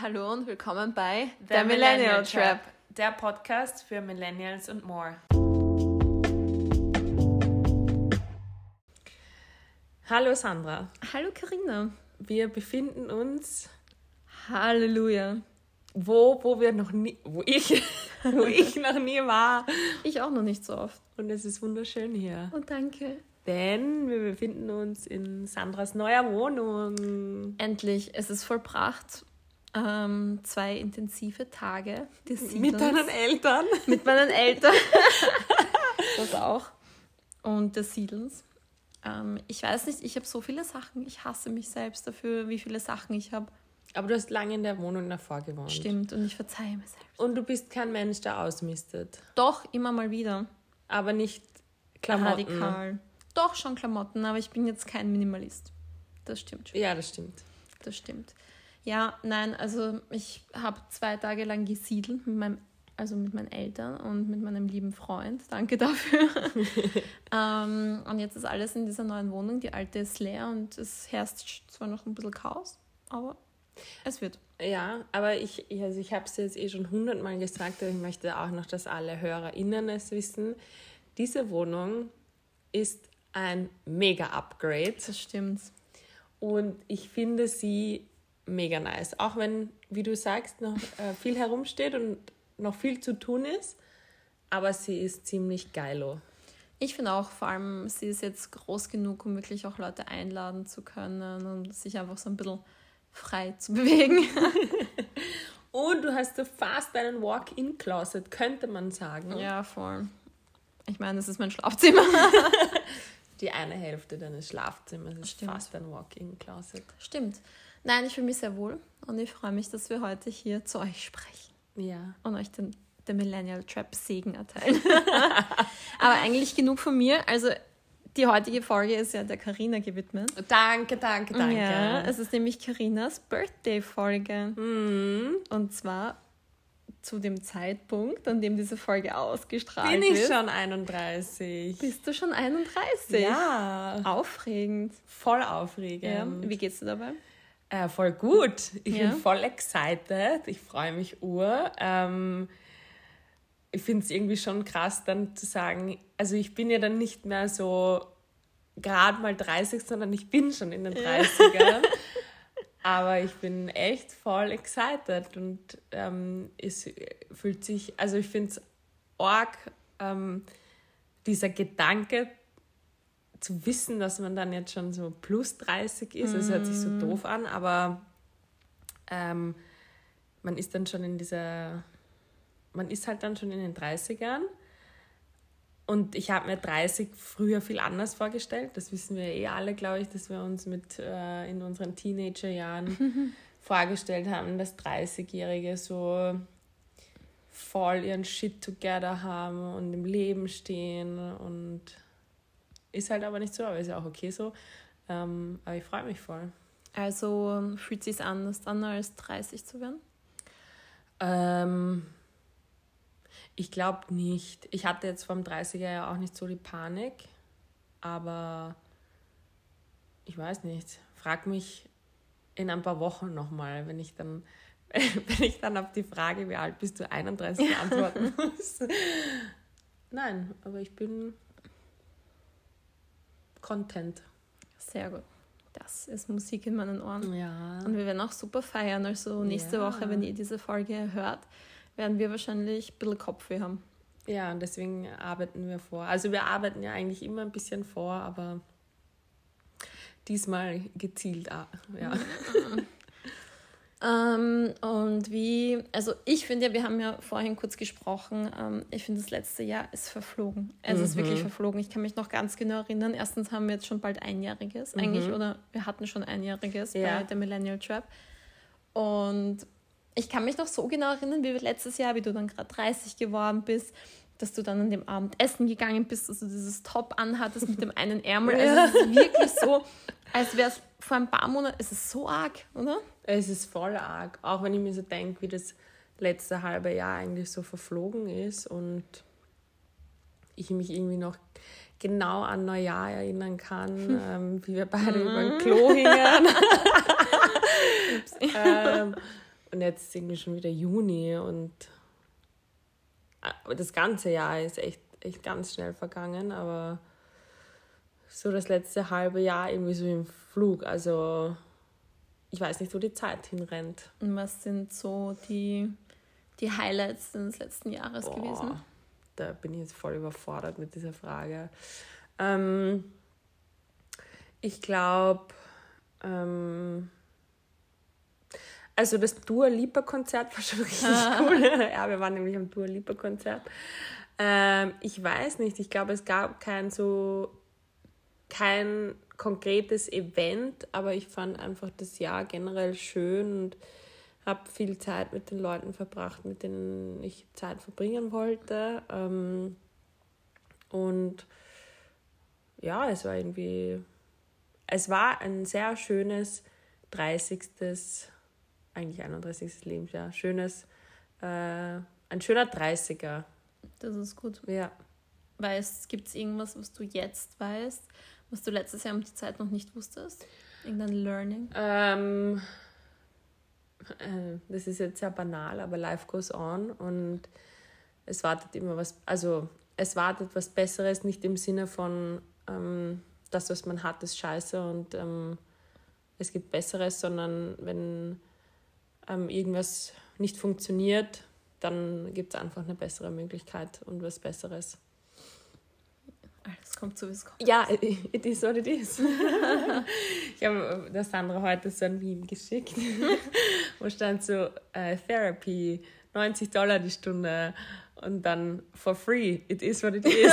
Hallo und willkommen bei The Millennial Trap, der Podcast für Millennials und more. Hallo Sandra, Hallo Karina. wir befinden uns Halleluja. wo, wo wir noch nie, wo ich, wo ich noch nie war. Ich auch noch nicht so oft. Und es ist wunderschön hier, Und danke. denn wir befinden uns in Sandras neuer Wohnung. Endlich, es ist vollbracht. Ähm, zwei intensive Tage des Mit deinen Eltern. mit meinen Eltern. das auch. Und des Siedelns. Ähm, ich weiß nicht, ich habe so viele Sachen. Ich hasse mich selbst dafür, wie viele Sachen ich habe. Aber du hast lange in der Wohnung davor gewohnt. Stimmt, und ich verzeihe mir selbst. Und du bist kein Mensch, der ausmistet. Doch, immer mal wieder. Aber nicht Klamotten. Radikal. Doch, schon Klamotten, aber ich bin jetzt kein Minimalist. Das stimmt schon. Ja, das stimmt. Das stimmt. Ja, nein, also ich habe zwei Tage lang gesiedelt mit meinem, also mit meinen Eltern und mit meinem lieben Freund. Danke dafür. ähm, und jetzt ist alles in dieser neuen Wohnung. Die alte ist leer und es herrscht zwar noch ein bisschen Chaos, aber es wird. Ja, aber ich, also ich habe es jetzt eh schon hundertmal gesagt, aber ich möchte auch noch, dass alle HörerInnen es wissen. Diese Wohnung ist ein Mega-Upgrade Das stimmt. und ich finde sie mega nice. Auch wenn, wie du sagst, noch äh, viel herumsteht und noch viel zu tun ist, aber sie ist ziemlich geilo. Ich finde auch, vor allem, sie ist jetzt groß genug, um wirklich auch Leute einladen zu können und sich einfach so ein bisschen frei zu bewegen. Und du hast so fast einen Walk-in-Closet, könnte man sagen. ja, voll. Ich meine, das ist mein Schlafzimmer. Die eine Hälfte deines Schlafzimmers ist Stimmt. fast ein Walk-in-Closet. Stimmt. Nein, ich fühle mich sehr wohl und ich freue mich, dass wir heute hier zu euch sprechen Ja. und euch den, den Millennial Trap Segen erteilen. Aber eigentlich genug von mir. Also die heutige Folge ist ja der Karina gewidmet. Danke, danke, danke. Ja, es ist nämlich Karinas Birthday-Folge. Mhm. Und zwar zu dem Zeitpunkt, an dem diese Folge ausgestrahlt Bin ich wird. schon 31? Bist du schon 31? Ja, Aufregend. voll Ja. aufregend. Wie geht's dir dabei? Äh, voll gut. Ich Ja. bin voll excited. Ich freue mich ur. Ähm, ich finde es irgendwie schon krass, dann zu sagen, also ich bin ja dann nicht mehr so gerade mal 30, sondern ich bin schon in den 30ern. Aber ich bin echt voll excited und ähm, es fühlt sich, also ich finde es arg, ähm, dieser Gedanke zu wissen, dass man dann jetzt schon so plus 30 ist. Es hört sich so doof an, aber ähm, man ist dann schon in dieser, man ist halt dann schon in den 30ern. Und ich habe mir 30 früher viel anders vorgestellt. Das wissen wir eh alle, glaube ich, dass wir uns mit äh, in unseren Teenagerjahren vorgestellt haben, dass 30-Jährige so voll ihren Shit together haben und im Leben stehen. Und ist halt aber nicht so, aber ist ja auch okay so. Ähm, aber ich freue mich voll. Also fühlt sich anders an, als 30 zu werden? Ähm, ich glaube nicht. Ich hatte jetzt vom 30er ja auch nicht so die Panik, aber ich weiß nicht. Frag mich in ein paar Wochen nochmal, wenn ich dann wenn ich dann auf die Frage, wie alt bist du, 31 antworten muss. Nein, aber ich bin content. Sehr gut. Das ist Musik in meinen Ohren. Ja. Und wir werden auch super feiern. Also nächste Ja. Woche, wenn ihr diese Folge hört, werden wir wahrscheinlich ein bisschen Kopfweh haben. Ja, und deswegen arbeiten wir vor. Also wir arbeiten ja eigentlich immer ein bisschen vor, aber diesmal gezielt. ah, Ja. Ähm, und wie, also ich finde ja, wir haben ja vorhin kurz gesprochen, ähm, ich finde das letzte Jahr ist verflogen. Es ist wirklich verflogen. Ich kann mich noch ganz genau erinnern. Erstens haben wir jetzt schon bald Einjähriges, eigentlich, oder wir hatten schon Einjähriges Ja. bei der Millennial Trap. Und ich kann mich noch so genau erinnern, wie letztes Jahr, wie du dann gerade 30 geworden bist, dass du dann an dem Abend essen gegangen bist, dass du dieses Top anhattest mit dem einen Ärmel. Also es ist wirklich so, als wäre es vor ein paar Monaten, es ist so arg, oder? Es ist voll arg, auch wenn ich mir so denke, wie das letzte halbe Jahr eigentlich so verflogen ist und ich mich irgendwie noch genau an Neujahr erinnern kann, ähm, wie wir beide über Mhm. ein Klo hingen. ähm, Und jetzt ist irgendwie schon wieder Juni und äh, das ganze Jahr ist echt, echt ganz schnell vergangen, aber so das letzte halbe Jahr irgendwie so im Flug. Also ich weiß nicht, wo die Zeit hinrennt. Und was sind so die, die Highlights des letzten Jahres Boah, gewesen? Da bin ich jetzt voll überfordert mit dieser Frage. Ähm, ich glaube, ähm, also das Dua Lipa Konzert war schon richtig cool. ja, wir waren nämlich am Dua Lipa Konzert. Ähm, ich weiß nicht, ich glaube, es gab kein so kein konkretes Event, aber ich fand einfach das Jahr generell schön und habe viel Zeit mit den Leuten verbracht, mit denen ich Zeit verbringen wollte. Ähm, und ja, es war irgendwie, es war ein sehr schönes 30. eigentlich 31. Lebensjahr, schönes, äh, ein schöner 30er. Das ist gut. Ja. Weißt, gibt es irgendwas, was du jetzt weißt, was du letztes Jahr um die Zeit noch nicht wusstest? Irgendein Learning? Ähm, äh, das ist jetzt sehr banal, aber life goes on und es wartet immer was, also es wartet was Besseres, nicht im Sinne von ähm, das, was man hat, ist scheiße und ähm, es gibt Besseres, sondern wenn ähm, irgendwas nicht funktioniert, dann gibt es einfach eine bessere Möglichkeit und was Besseres. Es kommt so, wie es kommt. Ja, it is what it is. ich habe äh, der Sandra heute so ein Meme geschickt, wo stand so uh, Therapy, 90 Dollar die Stunde und dann for free, it is what it is.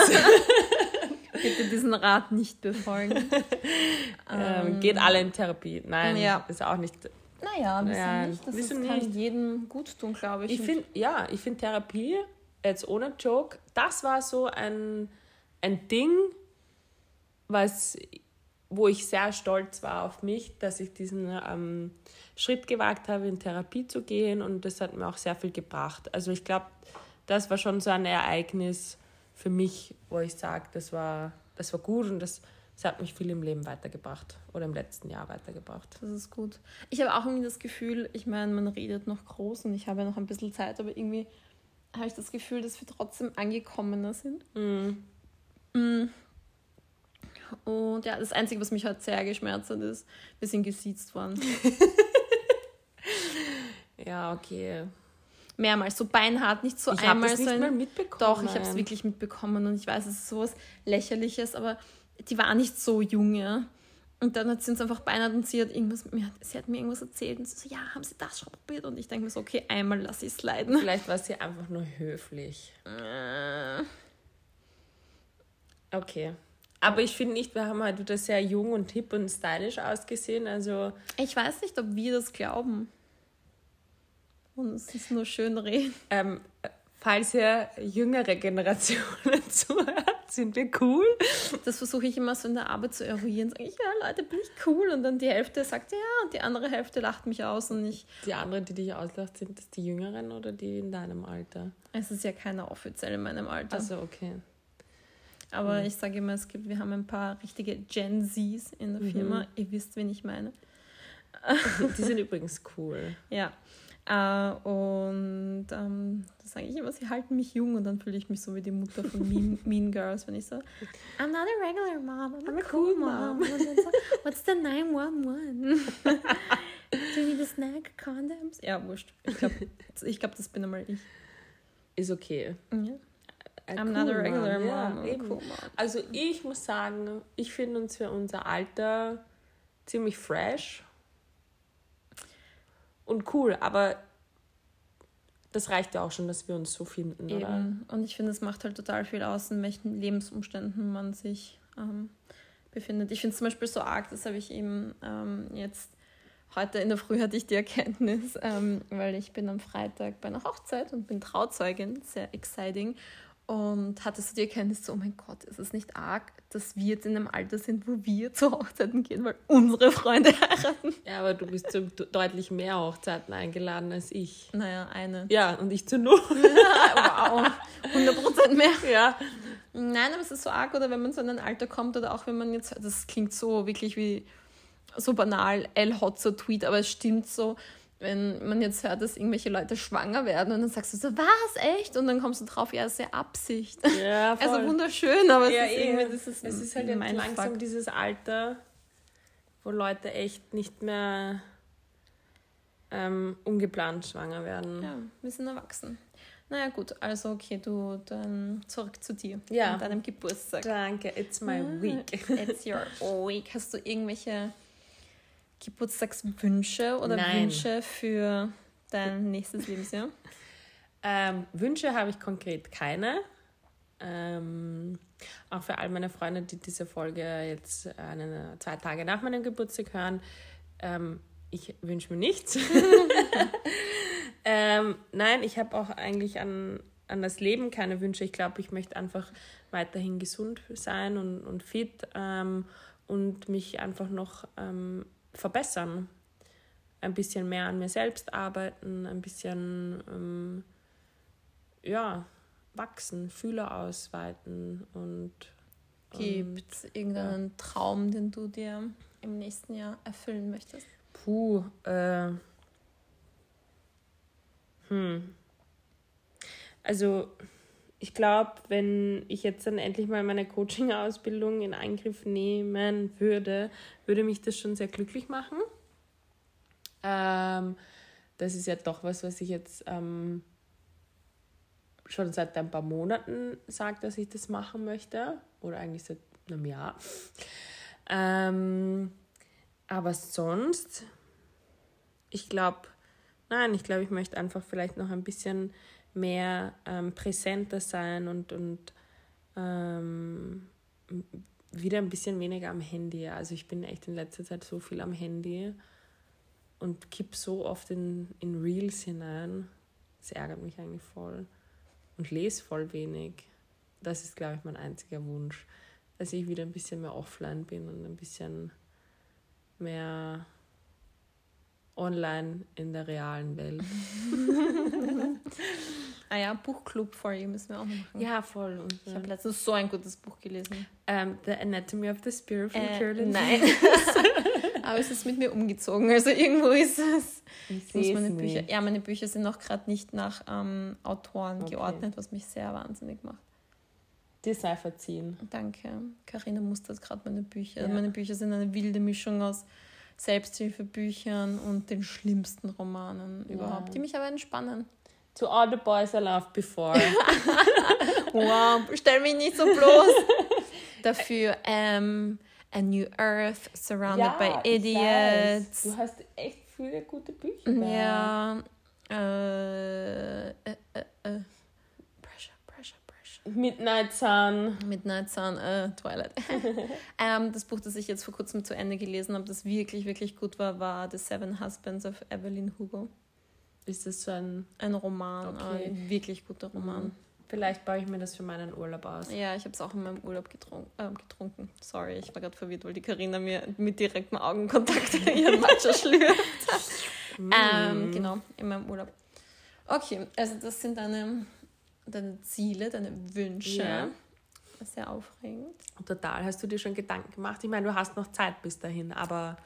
Bitte diesen Rat nicht befolgen. ähm, geht alle in Therapie. Nein, ja. ist auch nicht. Naja, ein bisschen nicht. Das ist, kann nicht. jedem gut tun, glaube ich. ich find, ja, ich finde Therapie, jetzt ohne Joke, das war so ein ein Ding, was, wo ich sehr stolz war auf mich, dass ich diesen ähm, Schritt gewagt habe, in Therapie zu gehen und das hat mir auch sehr viel gebracht. Also ich glaube, das war schon so ein Ereignis für mich, wo ich sage, das war, das war gut und das, das hat mich viel im Leben weitergebracht oder im letzten Jahr weitergebracht. Das ist gut. Ich habe auch irgendwie das Gefühl, ich meine, man redet noch groß und ich habe ja noch ein bisschen Zeit, aber irgendwie habe ich das Gefühl, dass wir trotzdem angekommener sind. Mm. Mm. Und ja, das Einzige, was mich heute sehr geschmerzt hat, ist, wir sind gesiezt worden. ja, okay. Mehrmals, so beinhart, nicht so ich einmal. Ich habe so nicht mal mitbekommen. Doch, ich habe es wirklich mitbekommen und ich weiß, es ist sowas Lächerliches, aber die war nicht so jung, ja. Und dann hat sie uns einfach beinhart und sie hat irgendwas, sie hat mir irgendwas erzählt und sie so, ja, haben sie das schon probiert? Und ich denke mir so, okay, einmal lass ich es leiden. Vielleicht war sie einfach nur höflich. Okay. Aber ich finde nicht, wir haben halt wieder sehr jung und hip und stylisch ausgesehen. Also ich weiß nicht, ob wir das glauben. Und es ist nur schön reden. Ähm, falls ihr jüngere Generationen zuhört, sind wir cool. Das versuche ich immer so in der Arbeit zu eruieren. Sage ich, ja, Leute, bin ich cool. Und dann die Hälfte sagt ja und die andere Hälfte lacht mich aus und ich. Die anderen, die dich auslacht, sind das die Jüngeren oder die in deinem Alter? Es ist ja keiner offiziell in meinem Alter. Also okay. Aber mhm. ich sage immer, es gibt, wir haben ein paar richtige Gen Zs in der Firma. Mhm. Ihr wisst, wen ich meine. Die sind übrigens cool. Ja. Uh, und ähm, da sage ich immer, sie halten mich jung und dann fühle ich mich so wie die Mutter von Mean, mean Girls, wenn ich so, I'm not a regular mom, I'm, I'm a, cool mom. mom. Dann so, What's the 911? Do you need a snack? Condoms? Ja, wurscht. Ich glaube, ich glaub, das bin einmal ich. Ist okay. Ja. I'm cool not a regular mom. mom. Ja, cool also ich muss sagen, ich finde uns für unser Alter ziemlich fresh und cool, aber das reicht ja auch schon, dass wir uns so finden, Eben. oder? Und ich finde, es macht halt total viel aus, in welchen Lebensumständen man sich ähm, befindet. Ich finde es zum Beispiel so arg, das habe ich eben ähm, jetzt heute in der Früh hatte ich die Erkenntnis, ähm, weil ich bin am Freitag bei einer Hochzeit und bin Trauzeugin, sehr exciting. Und hattest du die Erkenntnis, so, oh mein Gott, ist es nicht arg, dass wir jetzt in einem Alter sind, wo wir zu Hochzeiten gehen, weil unsere Freunde heiraten? Ja, aber du bist zu deutlich mehr Hochzeiten eingeladen als ich. Naja, eine. Ja, und ich zu null. wow, 100% mehr. Ja. Nein, aber es ist so arg, oder wenn man so in ein Alter kommt, oder auch wenn man jetzt, das klingt so wirklich wie so banal, El Hotzer Tweet, aber es stimmt so, wenn man jetzt hört, dass irgendwelche Leute schwanger werden und dann sagst du so, was, echt? Und dann kommst du drauf, ja, ist ja Absicht. Ja, voll. Also wunderschön, aber ja, es ist eh. irgendwie, das ist, es ist halt jetzt langsam Fuck. dieses Alter, wo Leute echt nicht mehr ähm, ungeplant schwanger werden. Ja, wir sind erwachsen. Naja, gut, also okay, du dann zurück zu dir. Ja. An deinem Geburtstag. Danke, it's my ah, week. It's your week. Hast du irgendwelche Geburtstagswünsche oder Nein. Wünsche für dein nächstes Lebensjahr? Ähm, Wünsche habe ich konkret keine. Ähm, auch für all meine Freunde, die diese Folge jetzt eine, zwei Tage nach meinem Geburtstag hören. Ähm, ich wünsche mir nichts. ähm, nein, ich habe auch eigentlich an, an das Leben keine Wünsche. Ich glaube, ich möchte einfach weiterhin gesund sein und, und fit ähm, und mich einfach noch ähm, verbessern. Ein bisschen mehr an mir selbst arbeiten, ein bisschen ähm, ja, wachsen, Fühler ausweiten und Gibt es irgendeinen ja. Traum, den du dir im nächsten Jahr erfüllen möchtest? Puh, äh, hm. Also, ich glaube, wenn ich jetzt dann endlich mal meine Coaching-Ausbildung in Angriff nehmen würde, würde mich das schon sehr glücklich machen. Ähm, das ist ja doch was, was ich jetzt ähm, schon seit ein paar Monaten sage, dass ich das machen möchte. Oder eigentlich seit einem Jahr. Ähm, aber sonst, ich glaube, nein, ich glaube, ich möchte einfach vielleicht noch ein bisschen mehr ähm, präsenter sein und, und ähm, wieder ein bisschen weniger am Handy. Also ich bin echt in letzter Zeit so viel am Handy und kipp so oft in, in Reels hinein. Das ärgert mich eigentlich voll. Und lese voll wenig. Das ist, glaube ich, mein einziger Wunsch. Dass ich wieder ein bisschen mehr offline bin und ein bisschen mehr online in der realen Welt. ah ja, Buchclub for you müssen wir auch machen. Ja, voll. Und, ich habe letztens so ein gutes Buch gelesen. Um, ähm, the Anatomy of the Spirit von äh, Carolyn. Nein. Aber es ist mit mir umgezogen. Also irgendwo ist es. Ich muss meine Bücher. Ja, meine Bücher sind noch gerade nicht nach ähm, Autoren okay. geordnet, was mich sehr wahnsinnig macht. Dir sei verziehen. Danke. Karina mustert gerade meine Bücher. Ja. Meine Bücher sind eine wilde Mischung aus Selbsthilfebüchern und den schlimmsten Romanen ja. überhaupt, die mich aber entspannen. To all the boys I loved before. wow, stell mich nicht so bloß. Dafür ähm, A New Earth, Surrounded ja, by Idiots. Du hast echt viele gute Bücher. Ja. Äh, äh, äh, äh. Midnight Sun. Midnight Sun, Twilight. ähm, das Buch, das ich jetzt vor kurzem zu Ende gelesen habe, das wirklich, wirklich gut war, war The Seven Husbands of Evelyn Hugo. Ist das so ein... Ein Roman, okay. ein wirklich guter Roman. Mhm. Vielleicht baue ich mir das für meinen Urlaub aus. Ja, ich habe es auch in meinem Urlaub getrunken. Äh, getrunken. Sorry, ich war gerade verwirrt, weil die Karina mir mit direktem Augenkontakt ihren Matcha schlürft. Mm. ähm, genau, in meinem Urlaub. Okay, also das sind deine deine Ziele, deine Wünsche. Ja. Sehr aufregend. Total. Hast du dir schon Gedanken gemacht? Ich meine, du hast noch Zeit bis dahin, aber.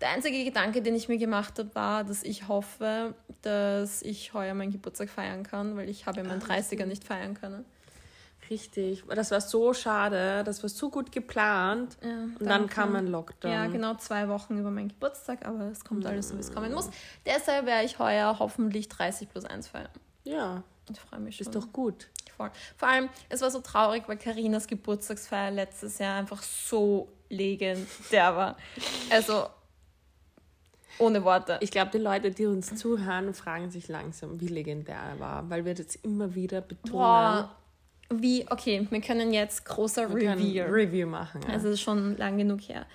Der einzige Gedanke, den ich mir gemacht habe, war, dass ich hoffe, dass ich heuer meinen Geburtstag feiern kann, weil ich habe ja meinen 30er nicht feiern können. Richtig. Das war so schade. Das war so gut geplant. Ja, und dann kam ein Lockdown. Ja, genau zwei Wochen über meinen Geburtstag, aber es kommt alles so, wie es kommen muss. Deshalb werde ich heuer hoffentlich 30 plus 1 feiern. Ja. Ich freue mich schon. Ist doch gut. Voll. Vor allem, es war so traurig, weil Karinas Geburtstagsfeier letztes Jahr einfach so legendär war. Also, ohne Worte. Ich glaube, die Leute, die uns zuhören, fragen sich langsam, wie legendär er war, weil wir das immer wieder betonen. Boah. Wie, okay, wir können jetzt großer wir Review. Review machen. Ja. Also schon lang genug her.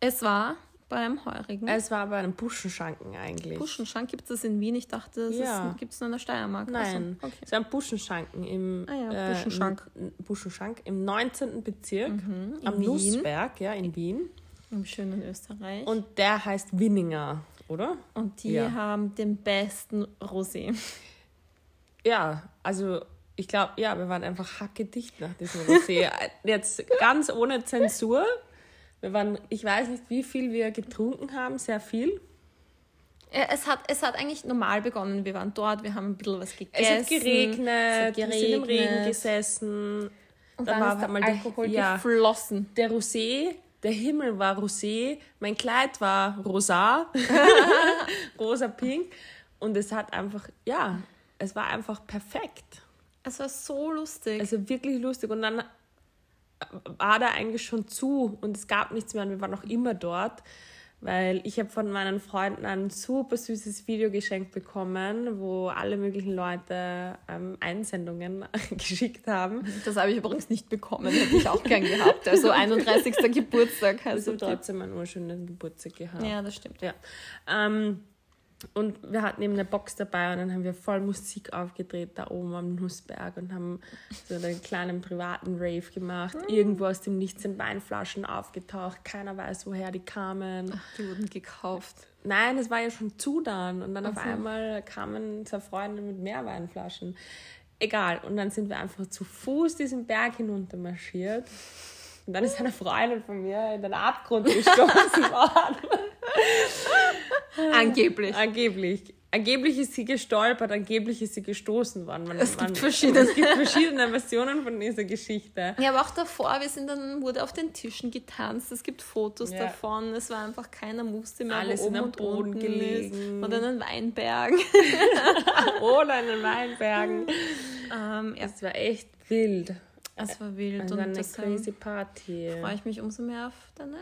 Es war beim Heurigen? Es war bei einem Buschenschanken eigentlich. Buschenschank gibt es das in Wien? Ich dachte, es ja. gibt es nur in der Steiermark. Nein, okay. es war ein Buschenschanken im, ah ja, Buschenschank. Äh, Buschenschank im 19. Bezirk mhm, am Wien. Nussberg, ja, in Wien. Im schönen Österreich. Und der heißt Winninger, oder? Und die ja. haben den besten Rosé. Ja, also ich glaube, ja, wir waren einfach hackedicht nach diesem Rosé. Jetzt ganz ohne Zensur. Wir waren, ich weiß nicht, wie viel wir getrunken haben, sehr viel. Es, hat, es hat eigentlich normal begonnen. Wir waren dort, wir haben ein bisschen was gegessen. Es hat geregnet, es hat wir sind im Regen gesessen. Und dann dann, war ist der Alkohol ja, geflossen. der Rosé, der Himmel war Rosé, mein Kleid war rosa, rosa-pink. Und es hat einfach, ja, es war einfach perfekt. Es war so lustig. Also wirklich lustig. Und dann war da eigentlich schon zu und es gab nichts mehr und wir waren noch immer dort, weil ich habe von meinen Freunden ein super süßes Video geschenkt bekommen, wo alle möglichen Leute ähm, Einsendungen geschickt haben. das habe ich übrigens nicht bekommen, hätte ich auch gern gehabt. Also 31. Geburtstag Also es trotzdem einen urschönen Geburtstag gehabt. Ja, das stimmt. Ja. Ähm, und wir hatten eben eine Box dabei und dann haben wir voll Musik aufgedreht da oben am Nussberg und haben so einen kleinen privaten Rave gemacht. Irgendwo aus dem Nichts sind Weinflaschen aufgetaucht. Keiner weiß, woher die kamen. Die wurden gekauft. Nein, es war ja schon zu dann. Und dann auf Ach so. einmal kamen zwei Freunde mit mehr Weinflaschen. Egal. Und dann sind wir einfach zu Fuß diesen Berg hinunter marschiert. Und dann ist eine Freundin von mir in den Abgrund gestoßen worden. Angeblich. Angeblich. Angeblich ist sie gestolpert, angeblich ist sie gestoßen worden. Man, Es gibt man, verschiedene. Es gibt verschiedene Versionen von dieser Geschichte. Ja, aber auch davor, wir sind dann, wurde auf den Tischen getanzt, es gibt Fotos Ja. davon, es war einfach keiner wusste mehr, Alles in und Boden gelegen. ist. Oder einen Weinberg. Oder in den Weinbergen. ähm, ja, Es war echt wild. Es war wild und war eine deshalb crazy Party. freue ich mich umso mehr auf deine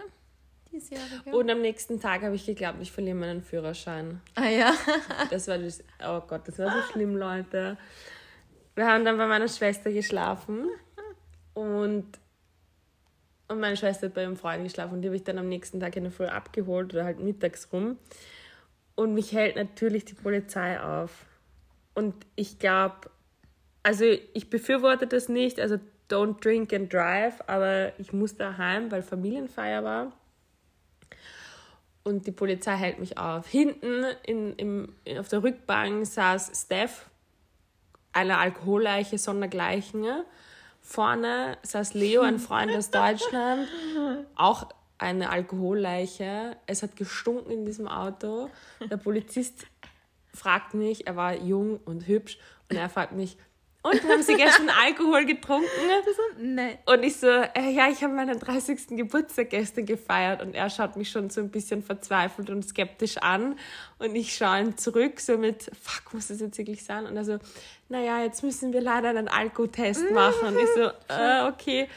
diesjährige. Und am nächsten Tag habe ich geglaubt, ich verliere meinen Führerschein. ah ja, Das war das, oh Gott, das war so schlimm, Leute. Wir haben dann bei meiner Schwester geschlafen und, und meine Schwester hat bei ihrem Freund geschlafen und die habe ich dann am nächsten Tag in der Früh abgeholt oder halt mittags rum. Und mich hält natürlich die Polizei auf. Und ich glaube, also ich befürworte das nicht, also don't drink and drive, aber ich musste daheim, weil Familienfeier war. Und die Polizei hält mich auf. Hinten in, im, auf der Rückbank saß Steph, eine Alkoholleiche sondergleichen. Vorne saß Leo, ein Freund aus Deutschland, auch eine Alkoholleiche. Es hat gestunken in diesem Auto. Der Polizist fragt mich, er war jung und hübsch, und er fragt mich, und haben Sie gestern Alkohol getrunken? nein. Und ich so, äh, ja, ich habe meinen 30. Geburtstag gestern gefeiert und er schaut mich schon so ein bisschen verzweifelt und skeptisch an und ich schaue ihn zurück so mit, fuck, muss das jetzt wirklich sein? Und er so, naja, jetzt müssen wir leider einen Alkotest machen. Und ich so, äh, okay.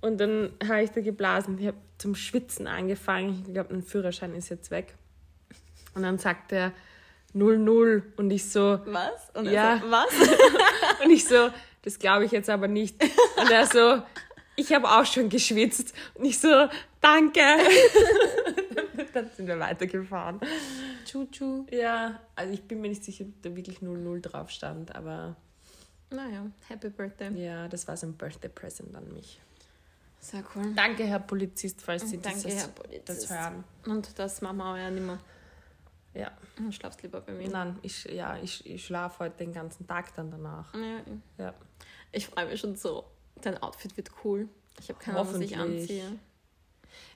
Und dann habe ich da geblasen, ich habe zum Schwitzen angefangen. Ich glaube, mein Führerschein ist jetzt weg. Und dann sagt er 0-0 und ich so, Was? Und Ja. er so, was? und ich so, das glaube ich jetzt aber nicht. Und er so, ich habe auch schon geschwitzt. Und ich so, danke. Dann sind wir weitergefahren. Chuchu. Ja, also ich bin mir nicht sicher, ob da wirklich 0-0 drauf stand, aber Naja, Happy Birthday. ja, das war so ein Birthday Present an mich. Sehr cool. Danke, Herr Polizist, falls Sie Danke, Polizist. das hören. Und das Mama ja nicht mehr. Ja, Du schlafst lieber bei mir. nein, ich, ja, ich, ich schlafe heute den ganzen Tag dann danach. Ja, Ja. ich freue mich schon so. Dein Outfit wird cool. Ich habe keine Ahnung, was ich anziehe.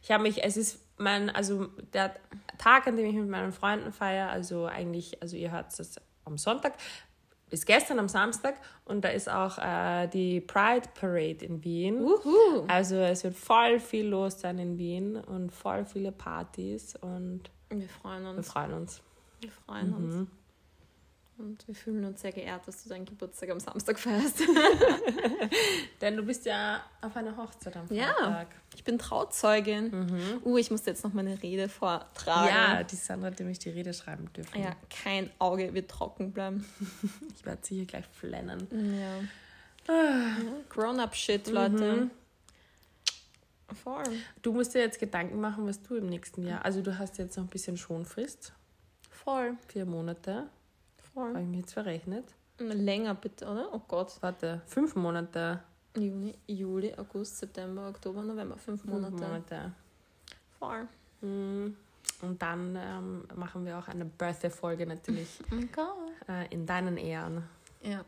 Ich habe mich, es ist mein, also der Tag, an dem ich mit meinen Freunden feiere, also eigentlich, also ihr hört es am Sonntag, ist gestern am Samstag und da ist auch äh, die Pride Parade in Wien. Uhu. Also es wird voll viel los sein in Wien und voll viele Partys und Wir freuen wir uns. freuen uns. Wir freuen Mhm. uns. Und wir fühlen uns sehr geehrt, dass du deinen Geburtstag am Samstag feierst. Denn du bist ja auf einer Hochzeit am Ja. Freitag. Ich bin Trauzeugin. Uh, ich muss jetzt noch meine Rede vortragen. Ja, die Sandra hat nämlich die Rede schreiben dürfen. Ja, kein Auge wird trocken bleiben. Ich werde sie hier gleich flennen. Ja. ja Grown-up-Shit, Leute. Voll. Du musst dir jetzt Gedanken machen, was du im nächsten Jahr. Also du hast jetzt noch ein bisschen Schonfrist, Voll. vier Monate. Habe Voll. ich mir jetzt verrechnet. Länger bitte, oder? Oh Gott. Warte, fünf Monate. Juni, Juli, August, September, Oktober, November. Fünf Fünf Monate. Monate. Voll. Mhm. Und dann ähm, machen wir auch eine Birthday-Folge natürlich Oh mein Gott. äh, in deinen Ehren. Ja.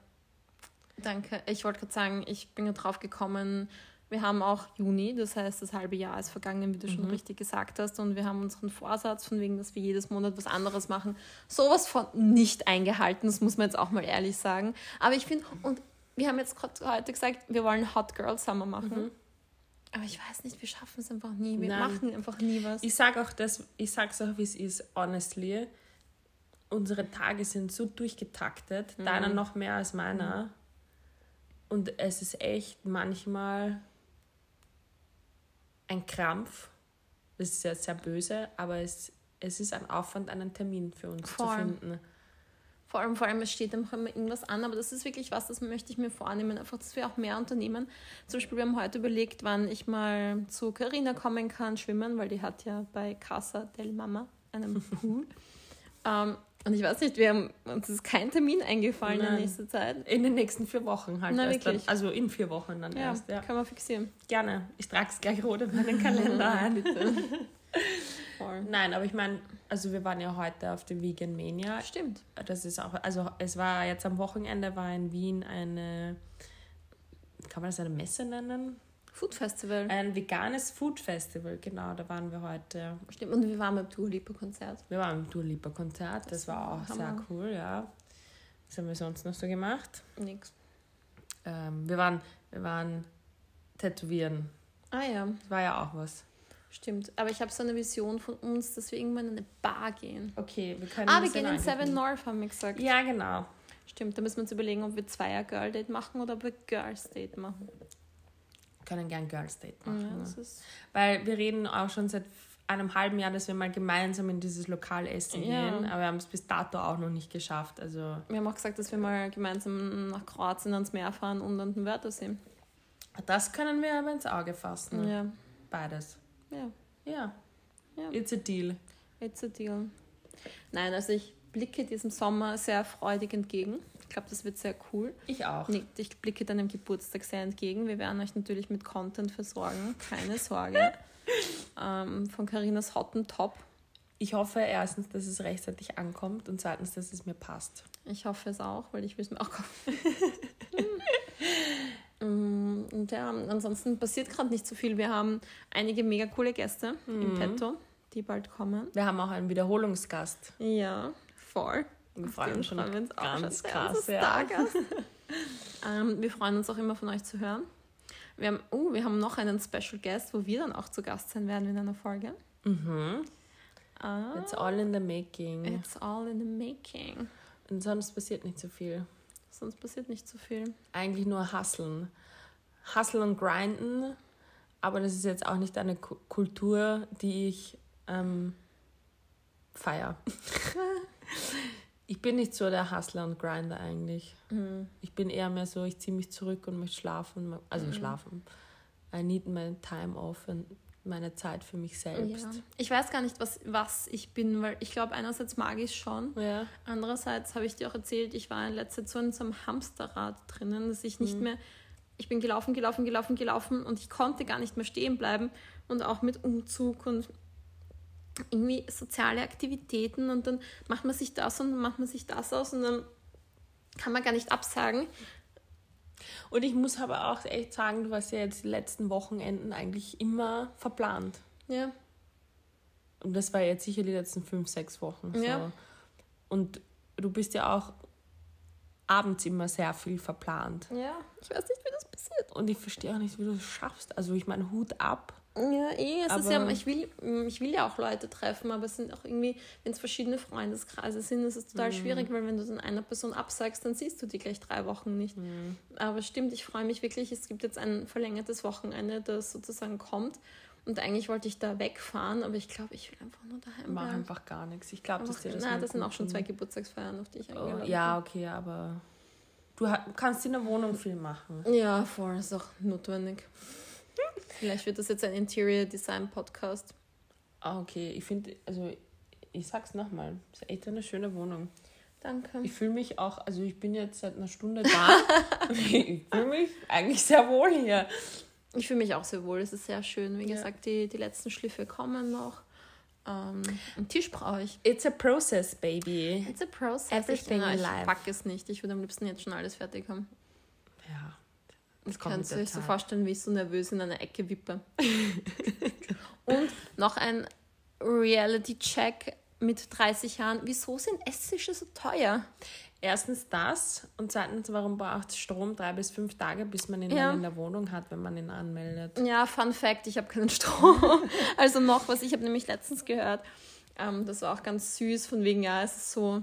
Danke. Ich wollte gerade sagen, ich bin ja drauf gekommen, Wir haben auch Juni, das heißt, das halbe Jahr ist vergangen, wie du schon richtig gesagt hast. Und wir haben unseren Vorsatz, von wegen, dass wir jedes Monat was anderes machen, sowas von nicht eingehalten. Das muss man jetzt auch mal ehrlich sagen. Aber ich finde, und wir haben jetzt gerade heute gesagt, wir wollen Hot Girl Summer machen. Aber ich weiß nicht, wir schaffen es einfach nie. Wir Nein. machen einfach nie was. Ich sag auch das, ich sag's auch, wie es ist, honestly. Unsere Tage sind so durchgetaktet, deiner noch mehr als meiner. Und es ist echt manchmal ein Krampf. Das ist jetzt sehr böse, aber es, es ist ein Aufwand, einen Termin für uns Voll. zu finden. Vor allem, vor allem, es steht einfach immer irgendwas an, aber das ist wirklich was, das möchte ich mir vornehmen, einfach, dass wir auch mehr unternehmen. Zum Beispiel, wir haben heute überlegt, wann ich mal zu Carina kommen kann, schwimmen, weil die hat ja bei Casa del Mama einen Pool. ähm, und ich weiß nicht, wir haben, uns ist kein Termin eingefallen in Nein. nächster Zeit. In den nächsten vier Wochen halt. Erst dann, also in vier Wochen dann Ja, erst. Ja. können wir fixieren. Gerne. Ich trage es gleich rot in meinen Kalender ein. Nein, aber ich meine, also wir waren ja heute auf der Vegan Mania. Stimmt. Das ist auch, also es war jetzt am Wochenende war in Wien eine, kann man das eine Messe nennen? Food Festival. Ein veganes Food Festival, genau, da waren wir heute. Stimmt. Und wir waren beim Dua Lipa Konzert. Wir waren im Dua Lipa Konzert, das, Das war auch sehr Hammer. cool, ja. Was haben wir sonst noch so gemacht? Nix. Ähm, wir, waren, wir waren tätowieren, Ah ja, das war ja auch was. stimmt. Aber ich habe so eine Vision von uns, dass wir irgendwann in eine Bar gehen. Okay, wir können Ah, wir gehen in Seven. North, haben wir gesagt. Ja, genau. Stimmt, da müssen wir uns überlegen, ob wir Zweier Girl Date machen oder ob wir Girls Date machen. Können gern Girls Date machen. Ja, ne? Weil wir reden auch schon seit einem halben Jahr, dass wir mal gemeinsam in dieses Lokal essen Ja. gehen, aber wir haben es bis dato auch noch nicht geschafft. Also wir haben auch gesagt, dass wir mal gemeinsam nach Kroatien ans Meer fahren und an den Wörthersee. das können wir aber ins Auge fassen. Ja, Beides. ja, Ja. Ja. It's a deal. it's a deal. Nein, also ich blicke diesem Sommer sehr freudig entgegen. Ich glaube, das wird sehr cool. Ich auch. Ich blicke deinem Geburtstag sehr entgegen. Wir werden euch natürlich mit Content versorgen, keine Sorge. ähm, von Carinas Hotten Top. Ich hoffe erstens, dass es rechtzeitig ankommt und zweitens, dass es mir passt. Ich hoffe es auch, weil ich will es mir auch kaufen. Mm, Und ja, ansonsten passiert gerade nicht so viel. Wir haben einige mega coole Gäste im Petto, die bald kommen. Wir haben auch einen Wiederholungsgast. Ja, voll. Wir freuen uns schon freuen uns auch ganz krass. Ja. Ähm, wir freuen uns auch immer von euch zu hören. Wir haben, oh, wir haben noch einen Special Guest, wo wir dann auch zu Gast sein werden in einer Folge. Mhm. Ah, It's all in the making. it's all in the making. Und sonst passiert nicht so viel. Sonst passiert nicht so viel. eigentlich nur hustlen. Hustlen und grinden, aber das ist jetzt auch nicht eine Ku- Kultur, die ich ähm, feier. ich bin nicht so der Hustler und Grinder eigentlich. Mhm. Ich bin eher mehr so, ich ziehe mich zurück und möchte schlafen. Also Mhm. schlafen. I need my time off und meine Zeit für mich selbst. Ja. Ich weiß gar nicht, was, was ich bin, weil ich glaube, einerseits mag ich es schon. Ja. Andererseits habe ich dir auch erzählt, ich war in letzter Zeit so in so einem Hamsterrad drinnen, dass ich nicht mehr, ich bin gelaufen, gelaufen, gelaufen, gelaufen und ich konnte gar nicht mehr stehen bleiben und auch mit Umzug und irgendwie soziale Aktivitäten und dann macht man sich das und dann macht man sich das aus und dann kann man gar nicht absagen. Und ich muss aber auch echt sagen, du warst ja jetzt die letzten Wochenenden eigentlich immer verplant. Ja, Und das war jetzt sicher die letzten fünf, sechs Wochen. So. Ja. Und du bist ja auch abends immer sehr viel verplant. ja, ich weiß nicht, wie das passiert. Und ich verstehe auch nicht, wie du es schaffst. Also ich meine, Hut ab. Ja, eh, es ist Aber- ja, ich will, ich will ja auch Leute treffen, aber es sind auch irgendwie, wenn es verschiedene Freundeskreise sind, ist es total schwierig, weil wenn du dann einer Person absagst, dann siehst du die gleich drei Wochen nicht. Aber stimmt, ich freue mich wirklich, es gibt jetzt ein verlängertes Wochenende, das sozusagen kommt. Und eigentlich wollte ich da wegfahren, aber ich glaube, ich will einfach nur daheim Mach bleiben. einfach gar nichts. Ich glaube, dass dir das na, das sind auch schon zwei Geburtstagsfeiern, auf die ich Oh, eingeladen ja, okay, aber du kannst in der Wohnung viel machen. Ja, voll, ist auch notwendig. Vielleicht wird das jetzt ein Interior Design Podcast. Ah, okay. Ich finde, also ich sag's nochmal, es ist echt eine schöne Wohnung. Danke. Ich fühle mich auch, also ich bin jetzt seit einer Stunde da. ich fühle mich eigentlich sehr wohl hier. Ich fühle mich auch sehr wohl. Es ist sehr schön. Wie Ja. gesagt, die, die letzten Schliffe kommen noch. Ähm, einen Tisch brauche ich. It's a process, baby. It's a process. Everything ich, in ich pack es nicht. Ich würde am liebsten jetzt schon alles fertig haben. Ja. Das kannst du dir so vorstellen, wie ich so nervös in einer Ecke wippe. Und noch ein Reality-Check mit 30 Jahren. Wieso sind Esstische so teuer? Erstens das und zweitens, warum braucht Strom drei bis fünf Tage, bis man ihn Ja. in der Wohnung hat, wenn man ihn anmeldet? Ja, Fun Fact, ich habe keinen Strom. also noch was, ich habe nämlich letztens gehört, ähm, das war auch ganz süß, von wegen, ja, es ist so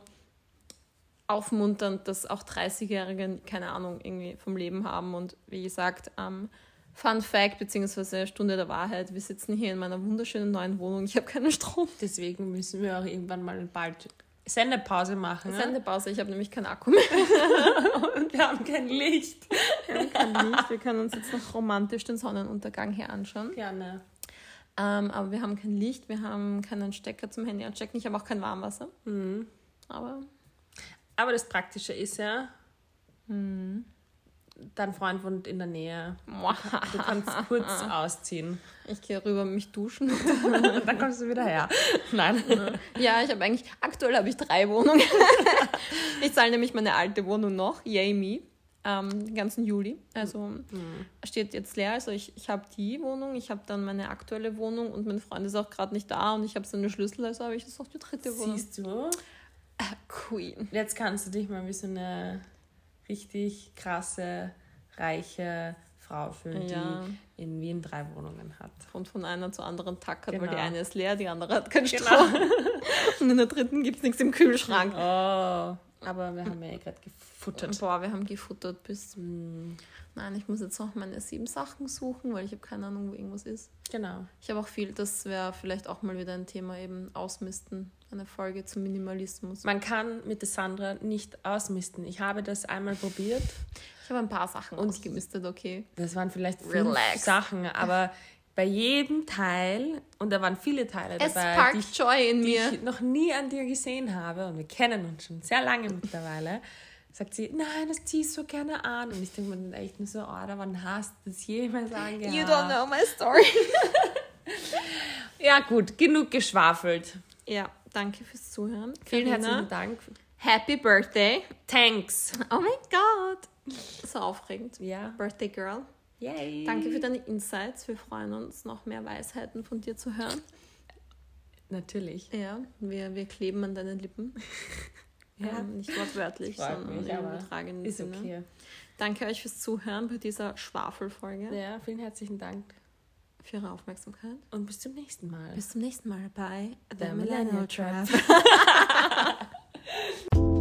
aufmunternd, dass auch 30-Jährige, keine Ahnung, irgendwie vom Leben haben. Und wie gesagt, ähm, Fun Fact, beziehungsweise Stunde der Wahrheit, wir sitzen hier in meiner wunderschönen neuen Wohnung, ich habe keinen Strom. Deswegen müssen wir auch irgendwann mal bald Sendepause machen. Sendepause, ich habe nämlich keinen Akku mehr. Und wir haben kein Licht. Wir haben kein Licht, wir können uns jetzt noch romantisch den Sonnenuntergang hier anschauen. Gerne. Ähm, aber wir haben kein Licht, wir haben keinen Stecker zum Handy anstecken. Ich habe auch kein Warmwasser. Aber Aber das Praktische ist ja, dein Freund wohnt in der Nähe. Du kannst kurz ausziehen. ich gehe rüber mich duschen. Dann kommst du wieder her. Nein. ja, ich habe eigentlich, aktuell habe ich drei Wohnungen. ich zahle nämlich meine alte Wohnung noch, yay me, ähm, den ganzen Juli. Also steht jetzt leer. Also ich, ich habe die Wohnung, ich habe dann meine aktuelle Wohnung und mein Freund ist auch gerade nicht da und ich habe seine Schlüssel, also habe ich jetzt noch die dritte Wohnung. Siehst du? Queen. Jetzt kannst du dich mal wie so eine richtig krasse, reiche Frau fühlen, Ja. die in Wien drei Wohnungen hat. Und von einer zur anderen tackert, weil Genau. die eine ist leer, die andere hat keinen Genau. Strom. Und in der dritten gibt es nichts im Kühlschrank. Oh. Aber wir haben ja eh gerade gefuttert. Boah, wir haben gefuttert bis. Nein, ich muss jetzt noch meine sieben Sachen suchen, weil ich habe keine Ahnung, wo irgendwas ist. Genau. Ich habe auch viel, das wäre vielleicht auch mal wieder ein Thema, eben ausmisten. Eine Folge zum Minimalismus. Man kann mit der Sandra nicht ausmisten. Ich habe das einmal probiert. Ich habe ein paar Sachen ausgemistet, okay. Das waren vielleicht fünf Relax. Sachen, aber bei jedem Teil, und da waren viele Teile Es dabei, die, ich, Joy in die mir. ich noch nie an dir gesehen habe, und wir kennen uns schon sehr lange mittlerweile, sagt sie, nein, das ziehst du gerne an. Und ich denke mir dann echt nur so, oh, wann hast du das jemals angehabt? You don't know my story. Ja gut, genug geschwafelt. ja, danke fürs Zuhören. Vielen Carina, herzlichen Dank. Happy Birthday. Thanks. Oh mein Gott. So aufregend. Ja. Birthday Girl. Yay. Danke für deine Insights. Wir freuen uns, noch mehr Weisheiten von dir zu hören. Natürlich. Ja, wir, wir kleben an deinen Lippen. Ja. Ähm, nicht wortwörtlich, sondern mich, im übertragenen Ist Sinne. okay. Danke euch fürs Zuhören bei dieser Schwafelfolge. Ja, vielen herzlichen Dank. Für Ihre Aufmerksamkeit. Und bis zum nächsten Mal. Bis zum nächsten Mal bei The Millennial Trap.